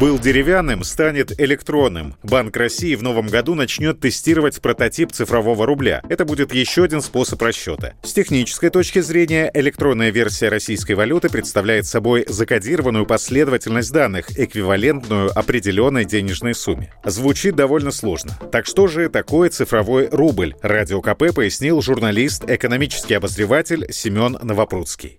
Был деревянным, станет электронным. Банк России в новом году начнет тестировать прототип цифрового рубля. Это будет еще один способ расчета. С технической точки зрения, электронная версия российской валюты представляет собой закодированную последовательность данных, эквивалентную определенной денежной сумме. Звучит довольно сложно. Так что же такое цифровой рубль? Радио КП пояснил журналист, экономический обозреватель Семен Новопрудский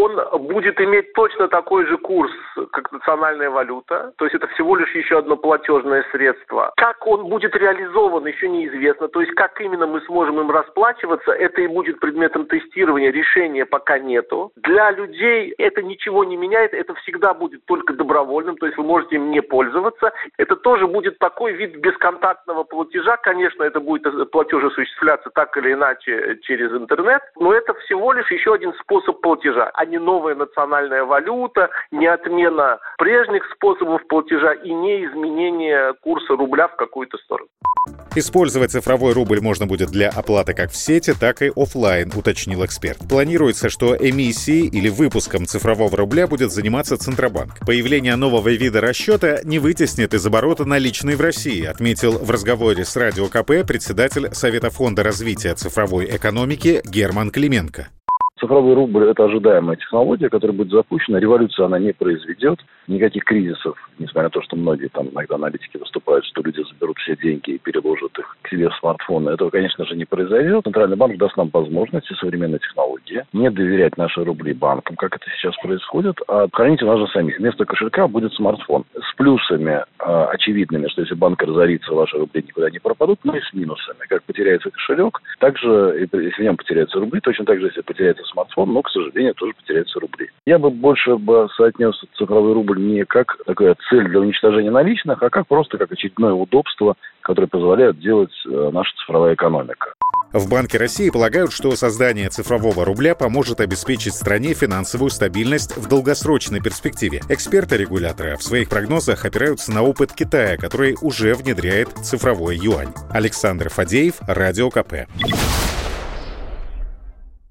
он будет иметь точно такой же курс, как национальная валюта. То есть это всего лишь еще одно платежное средство. Как он будет реализован, еще неизвестно. То есть как именно мы сможем им расплачиваться, это и будет предметом тестирования. Решения пока нету. Для людей это ничего не меняет. Это всегда будет только добровольным. То есть вы можете им не пользоваться. Это тоже будет такой вид бесконтактного платежа. Конечно, это будет платеж осуществляться так или иначе через интернет. Но это всего лишь еще один способ платежа а не новая национальная валюта, не отмена прежних способов платежа и не изменение курса рубля в какую-то сторону. Использовать цифровой рубль можно будет для оплаты как в сети, так и офлайн, уточнил эксперт. Планируется, что эмиссией или выпуском цифрового рубля будет заниматься Центробанк. Появление нового вида расчета не вытеснит из оборота наличные в России, отметил в разговоре с Радио КП председатель Совета фонда развития цифровой экономики Герман Клименко. Цифровой рубль – это ожидаемая технология, которая будет запущена. Революция она не произведет. Никаких кризисов, несмотря на то, что многие там иногда аналитики выступают, что люди заберут все деньги и переложат их себе в смартфоны. Этого, конечно же, не произойдет. Центральный банк даст нам возможности современной технологии не доверять наши рубли банкам, как это сейчас происходит, а хранить у нас же самих. Вместо кошелька будет смартфон с плюсами э, очевидными, что если банк разорится, ваши рубли никуда не пропадут, но и с минусами. Как потеряется кошелек, также, если в нем потеряются рубли, точно так же, если потеряется смартфон, но, к сожалению, тоже потеряются рубли. Я бы больше бы соотнес цифровой рубль не как такая цель для уничтожения наличных, а как просто как очередное удобство, которое позволяет делать э, наша цифровая экономика. В Банке России полагают, что создание цифрового рубля поможет обеспечить стране финансовую стабильность в долгосрочной перспективе. Эксперты регулятора в своих прогнозах опираются на опыт Китая, который уже внедряет цифровой юань. Александр Фадеев, Радио КП.